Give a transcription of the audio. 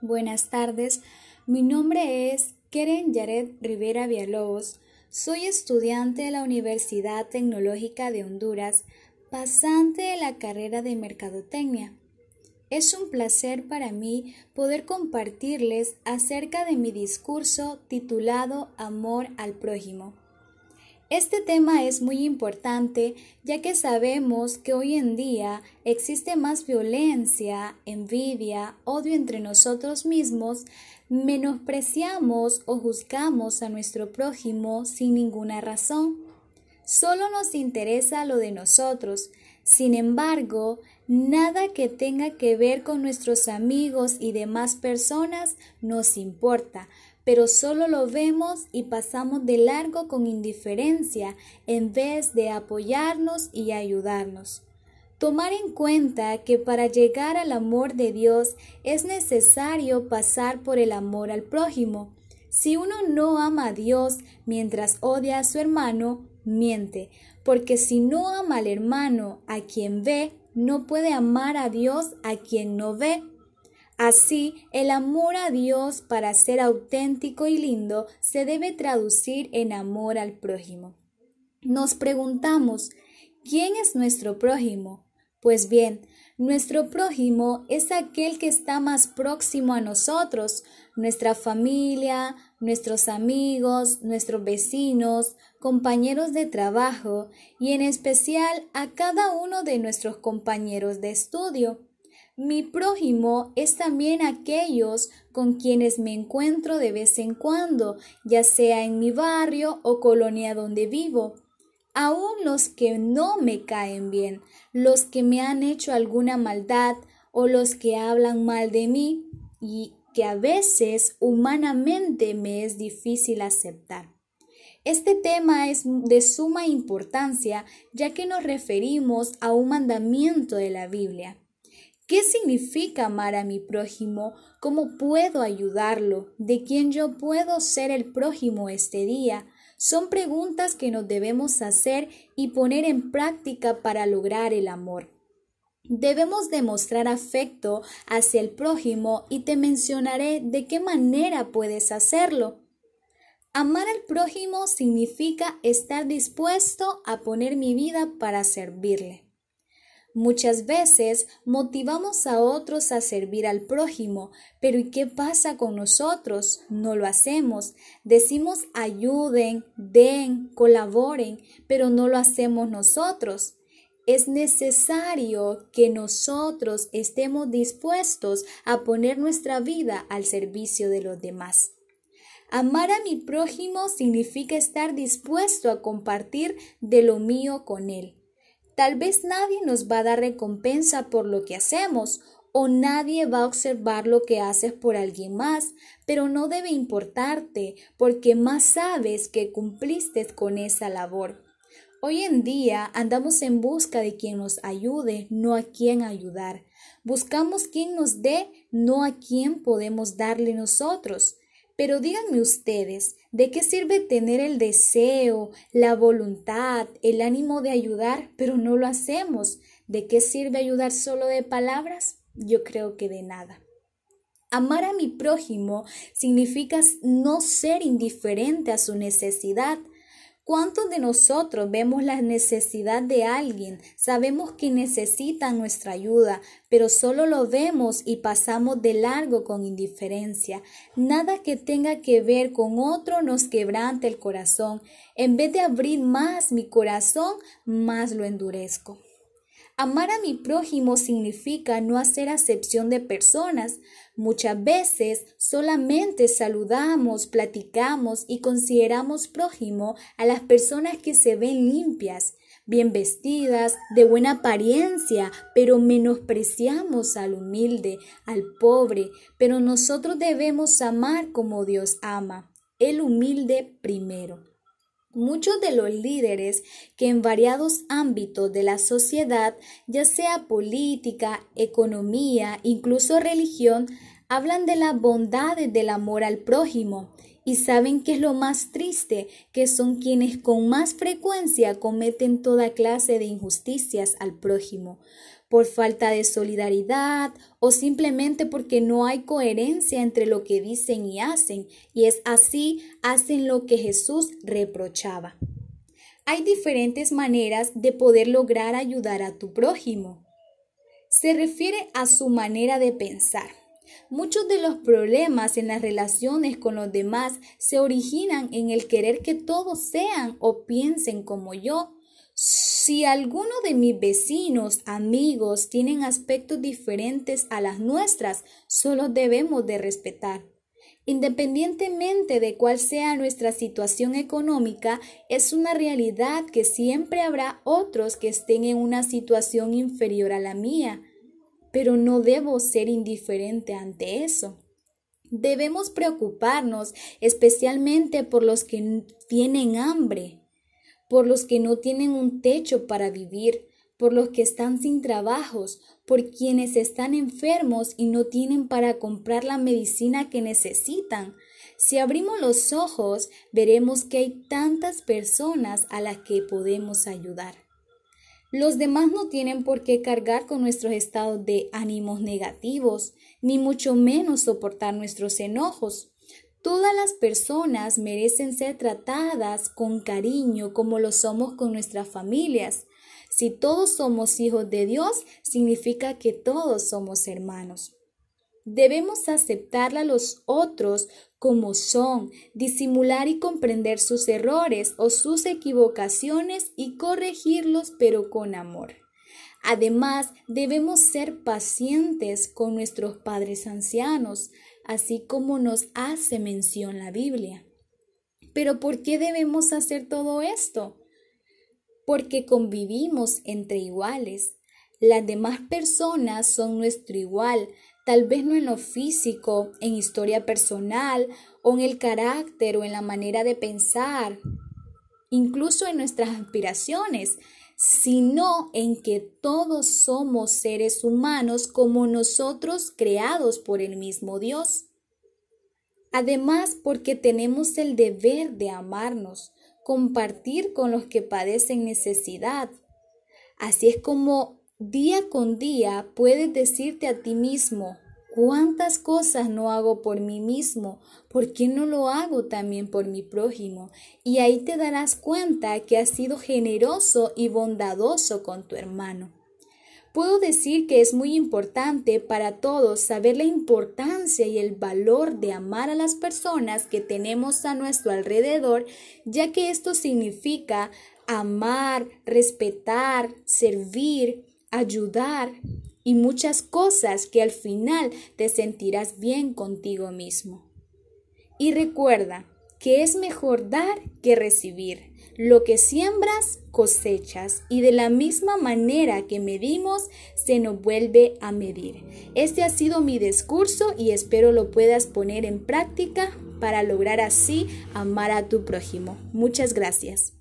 Buenas tardes, mi nombre es Keren Yared Rivera Villalobos. Soy estudiante de la Universidad Tecnológica de Honduras, pasante de la carrera de Mercadotecnia. Es un placer para mí poder compartirles acerca de mi discurso titulado Amor al prójimo. Este tema es muy importante ya que sabemos que hoy en día existe más violencia, envidia, odio entre nosotros mismos, menospreciamos o juzgamos a nuestro prójimo sin ninguna razón. Solo nos interesa lo de nosotros. Sin embargo, nada que tenga que ver con nuestros amigos y demás personas nos importa, pero solo lo vemos y pasamos de largo con indiferencia en vez de apoyarnos y ayudarnos. Tomar en cuenta que para llegar al amor de Dios es necesario pasar por el amor al prójimo. Si uno no ama a Dios mientras odia a su hermano, miente, porque si no ama al hermano a quien ve, no puede amar a Dios a quien no ve. Así, el amor a Dios para ser auténtico y lindo se debe traducir en amor al prójimo. Nos preguntamos, ¿quién es nuestro prójimo? Pues bien, nuestro prójimo es aquel que está más próximo a nosotros, nuestra familia, nuestros amigos, nuestros vecinos, compañeros de trabajo y en especial a cada uno de nuestros compañeros de estudio. Mi prójimo es también aquellos con quienes me encuentro de vez en cuando, ya sea en mi barrio o colonia donde vivo. Aún los que no me caen bien, los que me han hecho alguna maldad o los que hablan mal de mí y que a veces humanamente me es difícil aceptar. Este tema es de suma importancia ya que nos referimos a un mandamiento de la Biblia. ¿Qué significa amar a mi prójimo? ¿Cómo puedo ayudarlo? ¿De quién yo puedo ser el prójimo este día? Son preguntas que nos debemos hacer y poner en práctica para lograr el amor. Debemos demostrar afecto hacia el prójimo y te mencionaré de qué manera puedes hacerlo. Amar al prójimo significa estar dispuesto a poner mi vida para servirle. Muchas veces motivamos a otros a servir al prójimo, pero ¿y qué pasa con nosotros? No lo hacemos. Decimos ayuden, den, colaboren, pero no lo hacemos nosotros. Es necesario que nosotros estemos dispuestos a poner nuestra vida al servicio de los demás. Amar a mi prójimo significa estar dispuesto a compartir de lo mío con él. Tal vez nadie nos va a dar recompensa por lo que hacemos o nadie va a observar lo que haces por alguien más, pero no debe importarte porque más sabes que cumpliste con esa labor. Hoy en día andamos en busca de quien nos ayude, no a quien ayudar. Buscamos quien nos dé, no a quien podemos darle nosotros. Pero díganme ustedes, ¿de qué sirve tener el deseo, la voluntad, el ánimo de ayudar, pero no lo hacemos? ¿De qué sirve ayudar solo de palabras? Yo creo que de nada. Amar a mi prójimo significa no ser indiferente a su necesidad, ¿Cuántos de nosotros vemos la necesidad de alguien? Sabemos que necesita nuestra ayuda, pero solo lo vemos y pasamos de largo con indiferencia. Nada que tenga que ver con otro nos quebrante el corazón. En vez de abrir más mi corazón, más lo endurezco. Amar a mi prójimo significa no hacer acepción de personas. Muchas veces solamente saludamos, platicamos y consideramos prójimo a las personas que se ven limpias, bien vestidas, de buena apariencia, pero menospreciamos al humilde, al pobre, pero nosotros debemos amar como Dios ama, el humilde primero. Muchos de los líderes que en variados ámbitos de la sociedad, ya sea política, economía, incluso religión, hablan de las bondades del amor al prójimo Y saben que es lo más triste, que son quienes con más frecuencia cometen toda clase de injusticias al prójimo, por falta de solidaridad o simplemente porque no hay coherencia entre lo que dicen y hacen, y es así hacen lo que Jesús reprochaba. Hay diferentes maneras de poder lograr ayudar a tu prójimo. Se refiere a su manera de pensar. Muchos de los problemas en las relaciones con los demás se originan en el querer que todos sean o piensen como yo. Si alguno de mis vecinos, amigos, tienen aspectos diferentes a las nuestras, solo debemos de respetar. Independientemente de cuál sea nuestra situación económica, es una realidad que siempre habrá otros que estén en una situación inferior a la mía, pero no debo ser indiferente ante eso. Debemos preocuparnos especialmente por los que tienen hambre, por los que no tienen un techo para vivir, por los que están sin trabajos, por quienes están enfermos y no tienen para comprar la medicina que necesitan. Si abrimos los ojos, veremos que hay tantas personas a las que podemos ayudar. Los demás no tienen por qué cargar con nuestros estados de ánimos negativos, ni mucho menos soportar nuestros enojos. Todas las personas merecen ser tratadas con cariño como lo somos con nuestras familias. Si todos somos hijos de Dios, significa que todos somos hermanos. Debemos aceptar a los otros como son, disimular y comprender sus errores o sus equivocaciones y corregirlos pero con amor. Además, debemos ser pacientes con nuestros padres ancianos, así como nos hace mención la Biblia. Pero ¿por qué debemos hacer todo esto? porque convivimos entre iguales. Las demás personas son nuestro igual, tal vez no en lo físico, en historia personal, o en el carácter o en la manera de pensar, incluso en nuestras aspiraciones, sino en que todos somos seres humanos como nosotros creados por el mismo Dios. Además, porque tenemos el deber de amarnos, compartir con los que padecen necesidad. Así es como día con día puedes decirte a ti mismo, ¿Cuántas cosas no hago por mí mismo? ¿Por qué no lo hago también por mi prójimo? Y ahí te darás cuenta que has sido generoso y bondadoso con tu hermano. Puedo decir que es muy importante para todos saber la importancia y el valor de amar a las personas que tenemos a nuestro alrededor, ya que esto significa amar, respetar, servir, ayudar y muchas cosas que al final te sentirás bien contigo mismo. Y recuerda que es mejor dar que recibir. Lo que siembras, cosechas, y de la misma manera que medimos, se nos vuelve a medir. Este ha sido mi discurso y espero lo puedas poner en práctica para lograr así amar a tu prójimo. Muchas gracias.